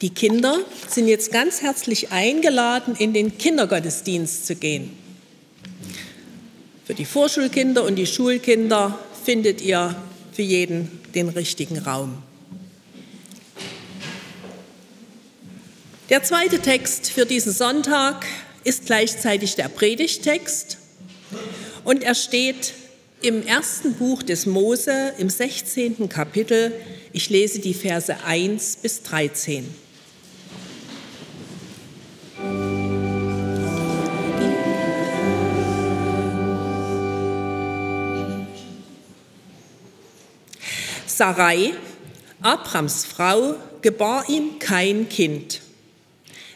Die Kinder sind jetzt ganz herzlich eingeladen, in den Kindergottesdienst zu gehen. Für die Vorschulkinder und die Schulkinder findet ihr für jeden den richtigen Raum. Der zweite Text für diesen Sonntag ist gleichzeitig der Predigtext und er steht im ersten Buch des Mose im 16. Kapitel. Ich lese die Verse 1 bis 13. Sarai, Abrams Frau, gebar ihm kein Kind.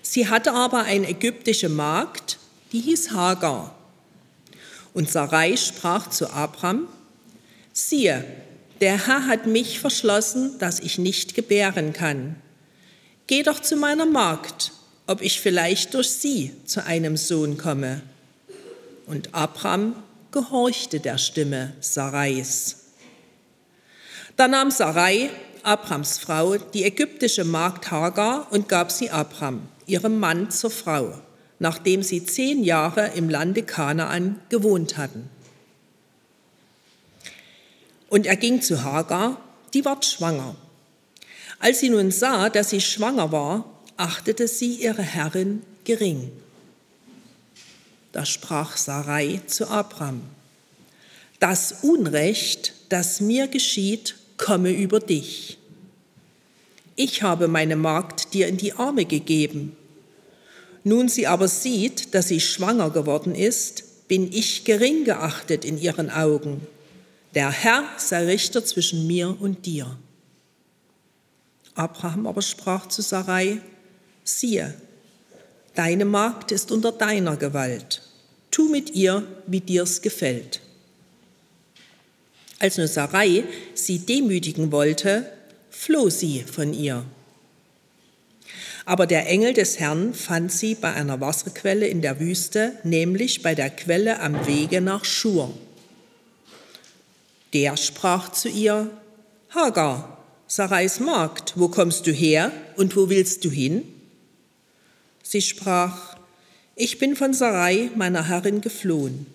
Sie hatte aber eine ägyptische Magd, die hieß Hagar. Und Sarai sprach zu Abram, siehe, der Herr hat mich verschlossen, dass ich nicht gebären kann. Geh doch zu meiner Magd, ob ich vielleicht durch sie zu einem Sohn komme. Und Abram gehorchte der Stimme Sarais. Da nahm Sarai, Abrams Frau, die ägyptische Magd Hagar und gab sie Abram, ihrem Mann, zur Frau, nachdem sie zehn Jahre im Lande Kanaan gewohnt hatten. Und er ging zu Hagar, die ward schwanger. Als sie nun sah, dass sie schwanger war, achtete sie ihre Herrin gering. Da sprach Sarai zu Abram, das Unrecht, das mir geschieht, komme über dich. Ich habe meine Magd dir in die Arme gegeben. Nun sie aber sieht, dass sie schwanger geworden ist, bin ich gering geachtet in ihren Augen. Der Herr sei Richter zwischen mir und dir. Abraham aber sprach zu Sarai, siehe, deine Magd ist unter deiner Gewalt. Tu mit ihr, wie dir's gefällt. Als nur Sarai sie demütigen wollte, floh sie von ihr. Aber der Engel des Herrn fand sie bei einer Wasserquelle in der Wüste, nämlich bei der Quelle am Wege nach Schur. Der sprach zu ihr, Hagar, Sarais Magd, wo kommst du her und wo willst du hin? Sie sprach, ich bin von Sarai, meiner Herrin, geflohen.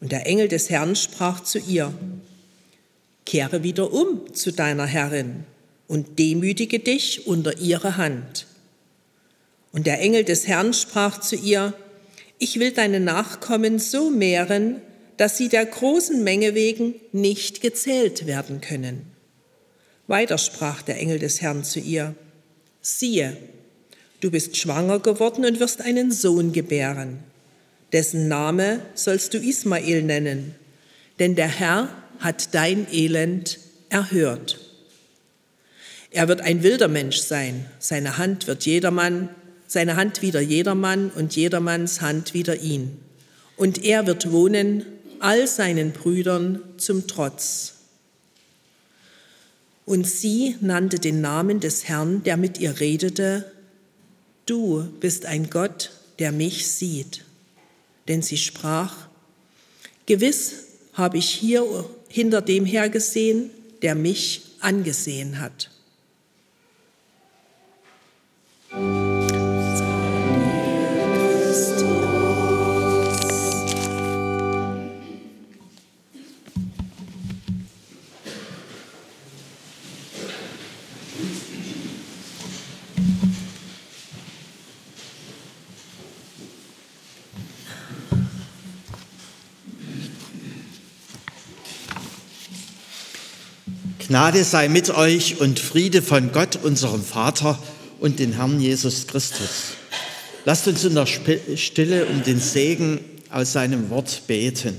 Und der Engel des Herrn sprach zu ihr, Kehre wieder um zu deiner Herrin und demütige dich unter ihre Hand. Und der Engel des Herrn sprach zu ihr, Ich will deine Nachkommen so mehren, dass sie der großen Menge wegen nicht gezählt werden können. Weiter sprach der Engel des Herrn zu ihr, Siehe, du bist schwanger geworden und wirst einen Sohn gebären dessen Name sollst du Ismael nennen, denn der Herr hat dein Elend erhört. Er wird ein wilder Mensch sein, seine Hand wird jedermann, seine Hand wieder jedermann und jedermanns Hand wieder ihn. Und er wird wohnen all seinen Brüdern zum Trotz. Und sie nannte den Namen des Herrn, der mit ihr redete, Du bist ein Gott, der mich sieht denn sie sprach, Gewiss habe ich hier hinter dem hergesehen, der mich angesehen hat. Gnade sei mit euch und Friede von Gott, unserem Vater und den Herrn Jesus Christus. Lasst uns in der Stille um den Segen aus seinem Wort beten.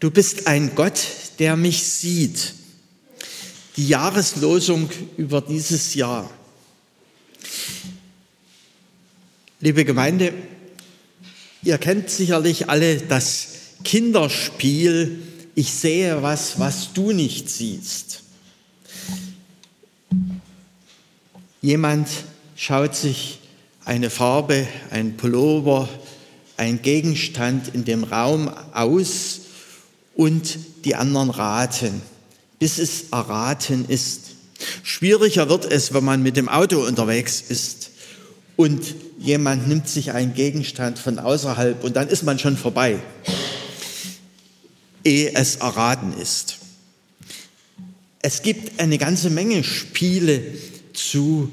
Du bist ein Gott, der mich sieht die Jahreslosung über dieses Jahr. Liebe Gemeinde, ihr kennt sicherlich alle das Kinderspiel, ich sehe was, was du nicht siehst. Jemand schaut sich eine Farbe, ein Pullover, ein Gegenstand in dem Raum aus und die anderen raten, bis es erraten ist. Schwieriger wird es, wenn man mit dem Auto unterwegs ist und jemand nimmt sich einen Gegenstand von außerhalb und dann ist man schon vorbei, ehe es erraten ist. Es gibt eine ganze Menge Spiele zu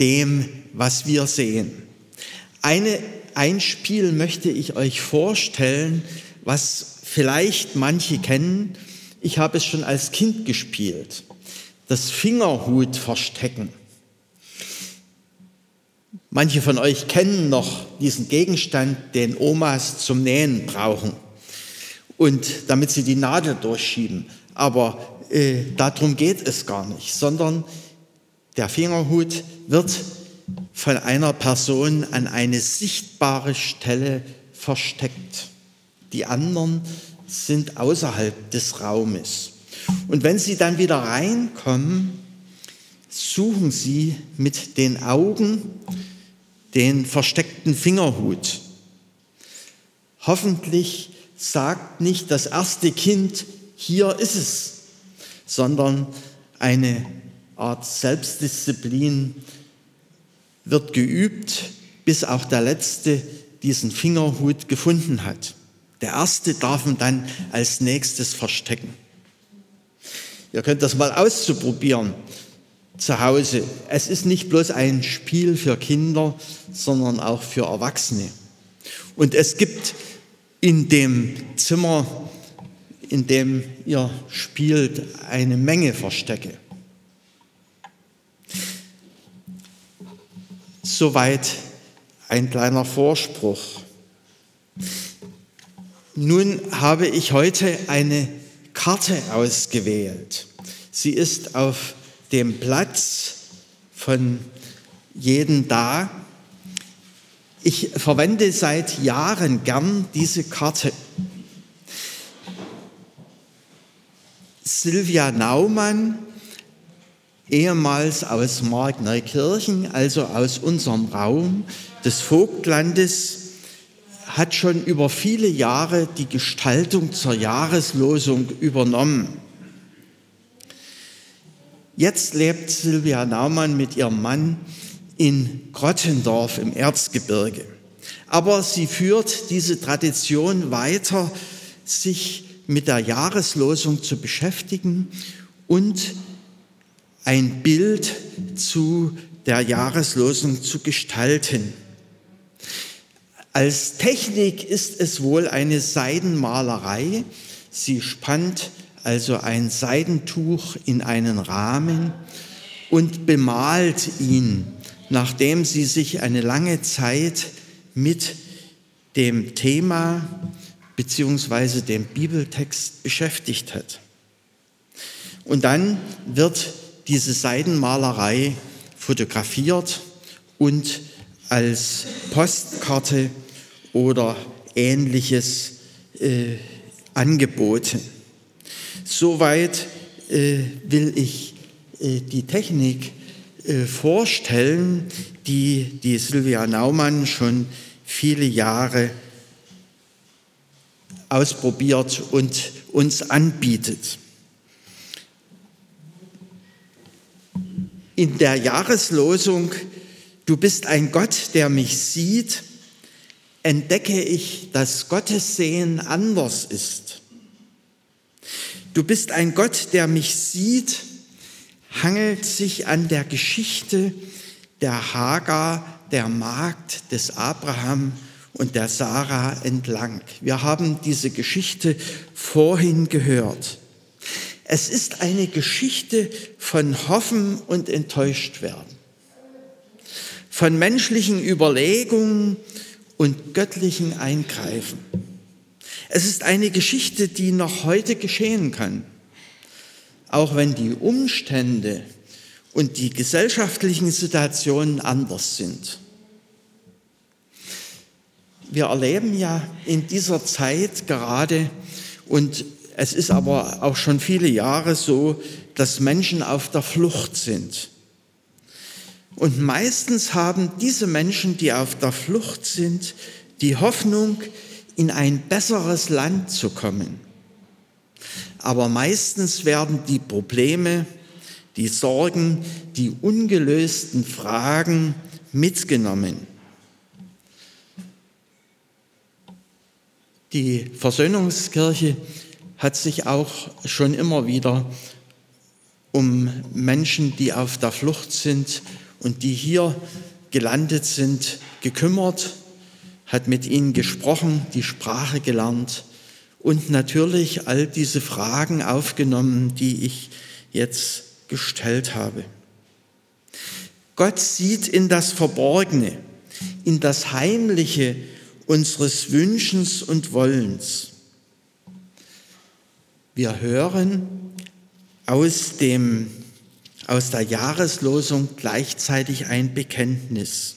dem, was wir sehen. Eine, ein Spiel möchte ich euch vorstellen, was vielleicht manche kennen. Ich habe es schon als Kind gespielt. Das Fingerhut verstecken. Manche von euch kennen noch diesen Gegenstand, den Omas zum Nähen brauchen und damit sie die Nadel durchschieben. Aber äh, darum geht es gar nicht, sondern der Fingerhut wird von einer Person an eine sichtbare Stelle versteckt. Die anderen sind außerhalb des Raumes. Und wenn sie dann wieder reinkommen, suchen sie mit den Augen den versteckten Fingerhut. Hoffentlich sagt nicht das erste Kind, hier ist es, sondern eine Art Selbstdisziplin wird geübt, bis auch der Letzte diesen Fingerhut gefunden hat. Der Erste darf ihn dann als nächstes verstecken. Ihr könnt das mal auszuprobieren zu Hause. Es ist nicht bloß ein Spiel für Kinder, sondern auch für Erwachsene. Und es gibt in dem Zimmer, in dem ihr spielt, eine Menge Verstecke. Soweit ein kleiner Vorspruch. Nun habe ich heute eine Karte ausgewählt. Sie ist auf dem Platz von jedem da. Ich verwende seit Jahren gern diese Karte. Silvia Naumann, ehemals aus Markneukirchen, also aus unserem Raum des Vogtlandes, hat schon über viele Jahre die Gestaltung zur Jahreslosung übernommen. Jetzt lebt Silvia Naumann mit ihrem Mann in Grottendorf im Erzgebirge. Aber sie führt diese Tradition weiter, sich mit der Jahreslosung zu beschäftigen und ein Bild zu der Jahreslosung zu gestalten. Als Technik ist es wohl eine Seidenmalerei. Sie spannt also ein Seidentuch in einen Rahmen und bemalt ihn, nachdem sie sich eine lange Zeit mit dem Thema beziehungsweise dem Bibeltext beschäftigt hat. Und dann wird diese Seidenmalerei fotografiert und als Postkarte oder ähnliches äh, angeboten. Soweit äh, will ich äh, die Technik äh, vorstellen, die die Silvia Naumann schon viele Jahre ausprobiert und uns anbietet. In der Jahreslosung Du bist ein Gott, der mich sieht, entdecke ich, dass Gottes Sehen anders ist. Du bist ein Gott, der mich sieht, hangelt sich an der Geschichte der Hagar, der Magd des Abraham und der Sarah entlang. Wir haben diese Geschichte vorhin gehört. Es ist eine Geschichte von Hoffen und Enttäuschtwerden, von menschlichen Überlegungen und göttlichen Eingreifen. Es ist eine Geschichte, die noch heute geschehen kann, auch wenn die Umstände und die gesellschaftlichen Situationen anders sind. Wir erleben ja in dieser Zeit gerade, und es ist aber auch schon viele Jahre so, dass Menschen auf der Flucht sind. Und meistens haben diese Menschen, die auf der Flucht sind, die Hoffnung, in ein besseres Land zu kommen. Aber meistens werden die Probleme, die Sorgen, die ungelösten Fragen mitgenommen. Die Versöhnungskirche hat sich auch schon immer wieder um Menschen, die auf der Flucht sind und die hier gelandet sind, gekümmert, hat mit ihnen gesprochen, die Sprache gelernt und natürlich all diese Fragen aufgenommen, die ich jetzt gestellt habe. Gott sieht in das Verborgene, in das Heimliche unseres Wünschens und Wollens. Wir hören aus, dem, aus der Jahreslosung gleichzeitig ein Bekenntnis.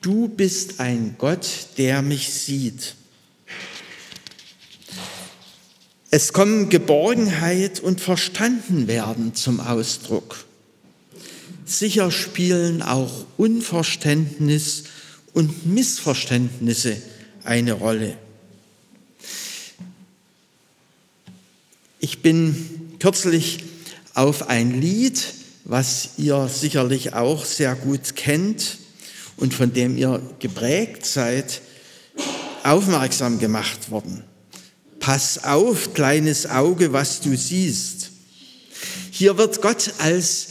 Du bist ein Gott, der mich sieht. Es kommen Geborgenheit und Verstandenwerden zum Ausdruck. Sicher spielen auch Unverständnis und Missverständnisse eine Rolle. Ich bin kürzlich auf ein Lied, was ihr sicherlich auch sehr gut kennt und von dem ihr geprägt seid, aufmerksam gemacht worden. Pass auf, kleines Auge, was du siehst. Hier wird Gott als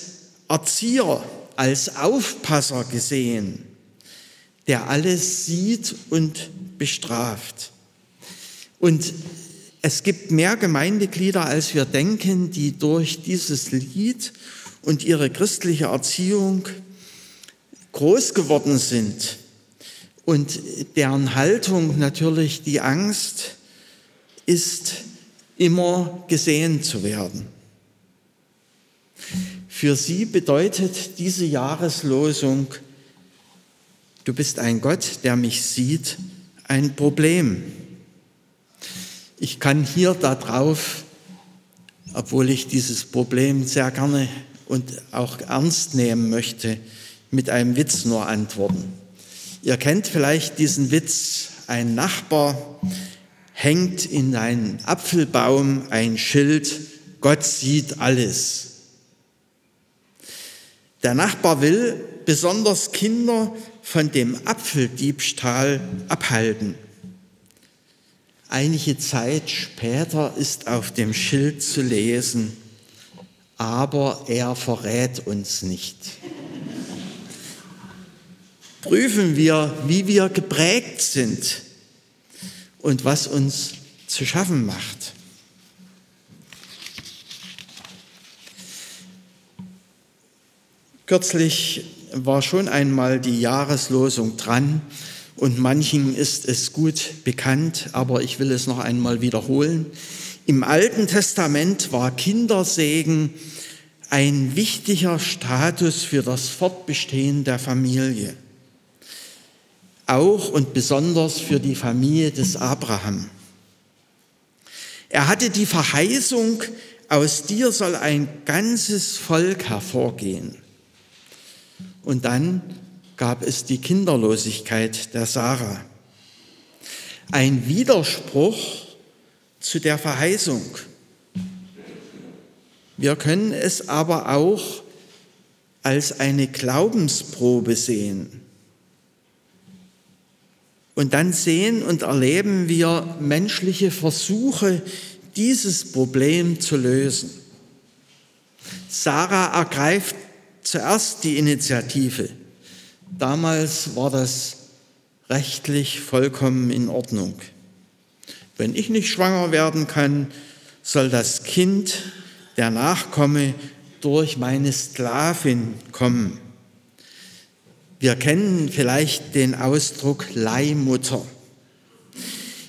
Erzieher, als Aufpasser gesehen, der alles sieht und bestraft. Und es gibt mehr Gemeindeglieder, als wir denken, die durch dieses Lied und ihre christliche Erziehung groß geworden sind und deren Haltung natürlich die Angst ist, immer gesehen zu werden. Für sie bedeutet diese Jahreslosung, du bist ein Gott, der mich sieht, ein Problem. Ich kann hier darauf, obwohl ich dieses Problem sehr gerne und auch ernst nehmen möchte, mit einem Witz nur antworten. Ihr kennt vielleicht diesen Witz, ein Nachbar hängt in einen Apfelbaum ein Schild, Gott sieht alles. Der Nachbar will besonders Kinder von dem Apfeldiebstahl abhalten. Einige Zeit später ist auf dem Schild zu lesen, aber er verrät uns nicht. Prüfen wir, wie wir geprägt sind und was uns zu schaffen macht. Kürzlich war schon einmal die Jahreslosung dran und manchen ist es gut bekannt, aber ich will es noch einmal wiederholen. Im Alten Testament war Kindersegen ein wichtiger Status für das Fortbestehen der Familie. Auch und besonders für die Familie des Abraham. Er hatte die Verheißung, aus dir soll ein ganzes Volk hervorgehen. Und dann gab es die Kinderlosigkeit der Sarah. Ein Widerspruch zu der Verheißung. Wir können es aber auch als eine Glaubensprobe sehen. Und dann sehen und erleben wir menschliche Versuche, dieses Problem zu lösen. Sarah ergreift zuerst die Initiative. Damals war das rechtlich vollkommen in Ordnung. Wenn ich nicht schwanger werden kann, soll das Kind, der Nachkomme, durch meine Sklavin kommen. Wir kennen vielleicht den Ausdruck Leihmutter.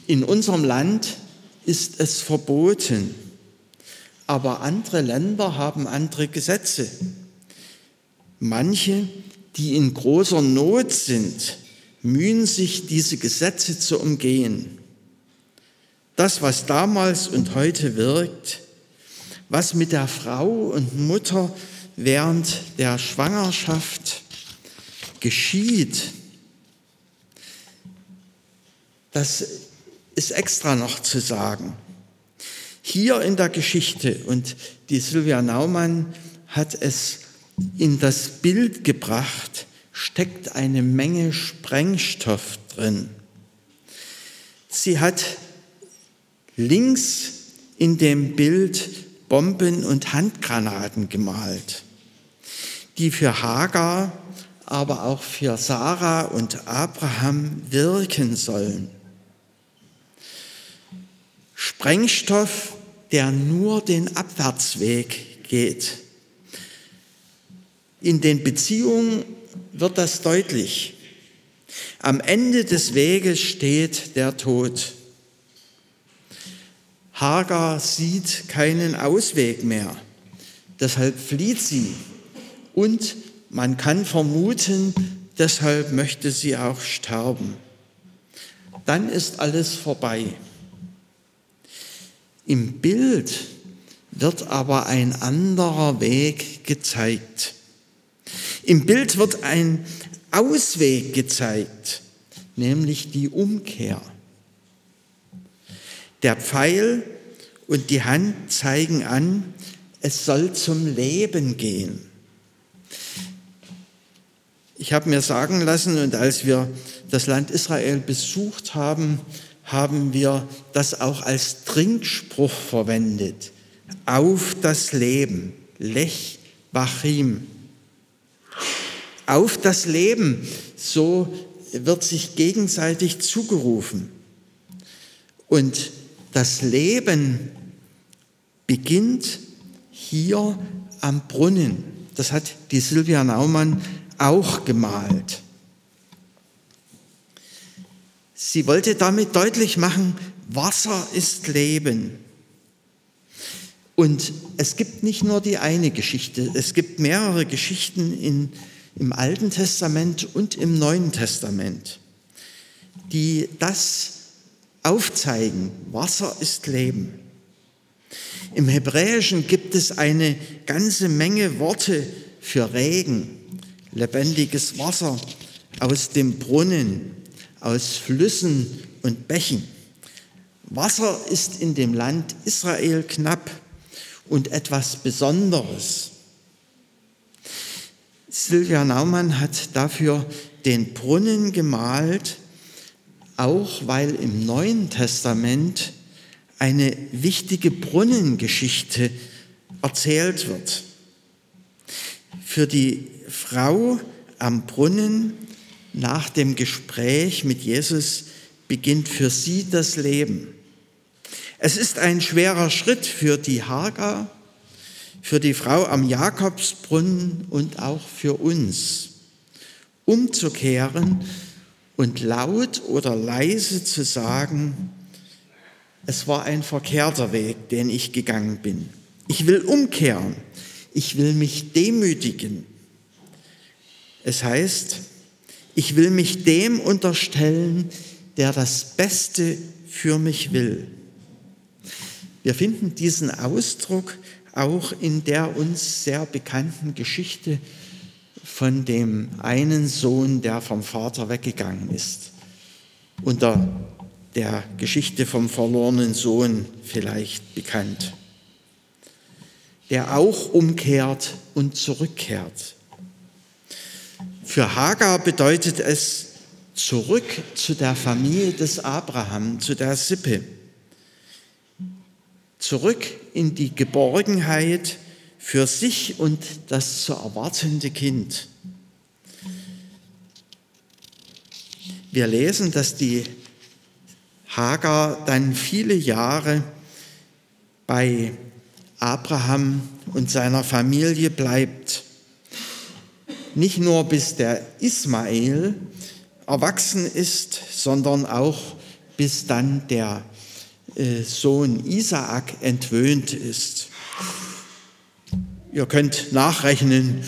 In unserem Land ist es verboten, aber andere Länder haben andere Gesetze. Manche die in großer Not sind, mühen sich, diese Gesetze zu umgehen. Das, was damals und heute wirkt, was mit der Frau und Mutter während der Schwangerschaft geschieht, das ist extra noch zu sagen. Hier in der Geschichte, und die Sylvia Naumann hat es in das Bild gebracht, steckt eine Menge Sprengstoff drin. Sie hat links in dem Bild Bomben und Handgranaten gemalt, die für Hagar, aber auch für Sarah und Abraham wirken sollen. Sprengstoff, der nur den Abwärtsweg geht. In den Beziehungen wird das deutlich. Am Ende des Weges steht der Tod. Hagar sieht keinen Ausweg mehr, deshalb flieht sie und man kann vermuten, deshalb möchte sie auch sterben. Dann ist alles vorbei. Im Bild wird aber ein anderer Weg gezeigt. Im Bild wird ein Ausweg gezeigt, nämlich die Umkehr. Der Pfeil und die Hand zeigen an, es soll zum Leben gehen. Ich habe mir sagen lassen, und als wir das Land Israel besucht haben, haben wir das auch als Trinkspruch verwendet. Auf das Leben, Lech Bachim. Auf das Leben, so wird sich gegenseitig zugerufen. Und das Leben beginnt hier am Brunnen. Das hat die Silvia Naumann auch gemalt. Sie wollte damit deutlich machen, Wasser ist Leben. Und es gibt nicht nur die eine Geschichte, es gibt mehrere Geschichten in, im Alten Testament und im Neuen Testament, die das aufzeigen. Wasser ist Leben. Im Hebräischen gibt es eine ganze Menge Worte für Regen, lebendiges Wasser aus dem Brunnen, aus Flüssen und Bächen. Wasser ist in dem Land Israel knapp und etwas Besonderes. Silvia Naumann hat dafür den Brunnen gemalt, auch weil im Neuen Testament eine wichtige Brunnengeschichte erzählt wird. Für die Frau am Brunnen nach dem Gespräch mit Jesus beginnt für sie das Leben. Es ist ein schwerer Schritt für die Hagar, für die Frau am Jakobsbrunnen und auch für uns, umzukehren und laut oder leise zu sagen, es war ein verkehrter Weg, den ich gegangen bin. Ich will umkehren. Ich will mich demütigen. Es heißt, ich will mich dem unterstellen, der das Beste für mich will. Wir finden diesen Ausdruck auch in der uns sehr bekannten Geschichte von dem einen Sohn, der vom Vater weggegangen ist. Unter der Geschichte vom verlorenen Sohn vielleicht bekannt. Der auch umkehrt und zurückkehrt. Für Hagar bedeutet es zurück zu der Familie des Abraham, zu der Sippe. Zurück in die Geborgenheit für sich und das zu erwartende Kind. Wir lesen, dass die Hagar dann viele Jahre bei Abraham und seiner Familie bleibt nicht nur bis der Ismael erwachsen ist, sondern auch bis dann der Sohn Isaak entwöhnt ist. Ihr könnt nachrechnen,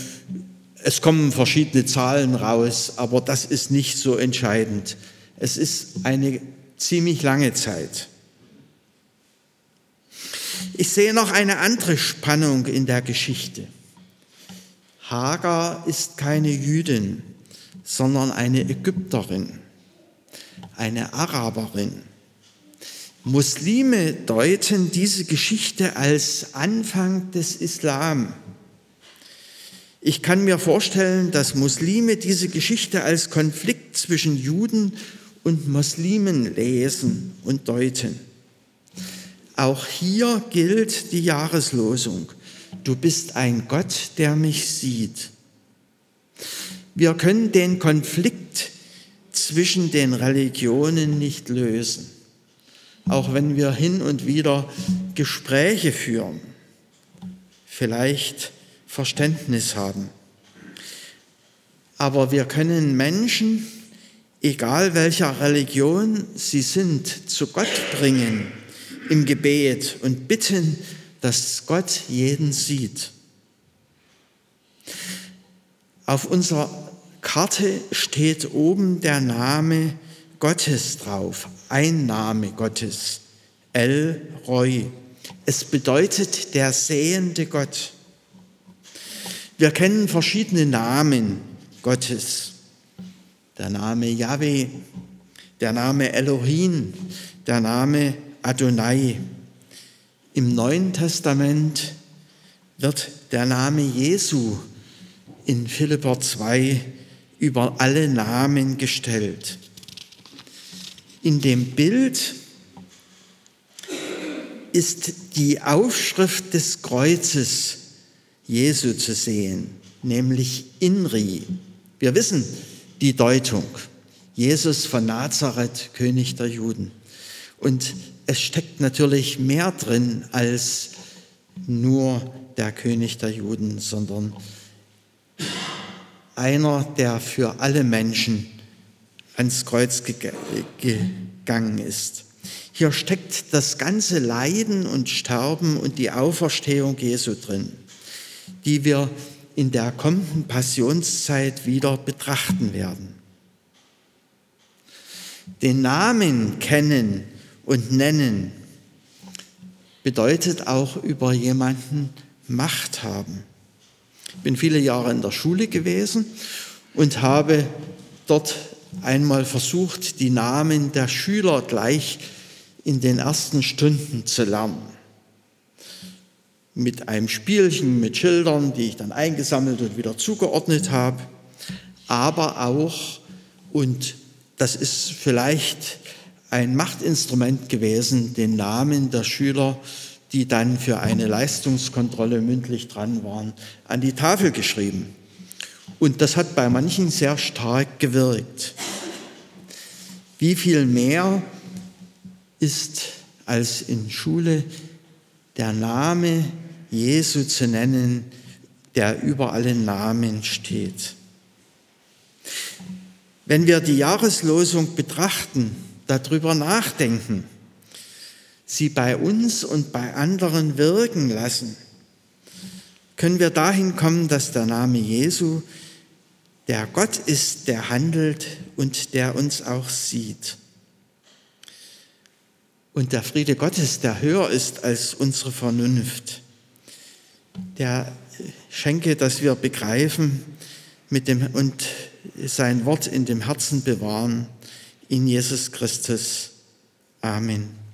es kommen verschiedene Zahlen raus, aber das ist nicht so entscheidend. Es ist eine ziemlich lange Zeit. Ich sehe noch eine andere Spannung in der Geschichte. Hagar ist keine Jüdin, sondern eine Ägypterin, eine Araberin. Muslime deuten diese Geschichte als Anfang des Islam. Ich kann mir vorstellen, dass Muslime diese Geschichte als Konflikt zwischen Juden und Muslimen lesen und deuten. Auch hier gilt die Jahreslosung. Du bist ein Gott, der mich sieht. Wir können den Konflikt zwischen den Religionen nicht lösen auch wenn wir hin und wieder Gespräche führen, vielleicht Verständnis haben. Aber wir können Menschen, egal welcher Religion sie sind, zu Gott bringen im Gebet und bitten, dass Gott jeden sieht. Auf unserer Karte steht oben der Name Gottes drauf, ein Name Gottes, El Roy. Es bedeutet der sehende Gott. Wir kennen verschiedene Namen Gottes. Der Name Yahweh, der Name Elohim, der Name Adonai. Im Neuen Testament wird der Name Jesu in Philipper 2 über alle Namen gestellt in dem Bild ist die Aufschrift des Kreuzes Jesu zu sehen, nämlich Inri. Wir wissen die Deutung. Jesus von Nazareth, König der Juden. Und es steckt natürlich mehr drin als nur der König der Juden, sondern einer, der für alle Menschen ans Kreuz gegangen ist. Hier steckt das ganze Leiden und Sterben und die Auferstehung Jesu drin, die wir in der kommenden Passionszeit wieder betrachten werden. Den Namen kennen und nennen bedeutet auch über jemanden Macht haben. Ich bin viele Jahre in der Schule gewesen und habe dort einmal versucht, die Namen der Schüler gleich in den ersten Stunden zu lernen. Mit einem Spielchen, mit Schildern, die ich dann eingesammelt und wieder zugeordnet habe, aber auch, und das ist vielleicht ein Machtinstrument gewesen, den Namen der Schüler, die dann für eine Leistungskontrolle mündlich dran waren, an die Tafel geschrieben. Und das hat bei manchen sehr stark gewirkt. Wie viel mehr ist als in Schule der Name Jesu zu nennen, der über allen Namen steht. Wenn wir die Jahreslosung betrachten, darüber nachdenken, sie bei uns und bei anderen wirken lassen, können wir dahin kommen, dass der Name Jesu der Gott ist, der handelt und der uns auch sieht. Und der Friede Gottes, der höher ist als unsere Vernunft, der schenke, dass wir begreifen mit dem, und sein Wort in dem Herzen bewahren, in Jesus Christus. Amen.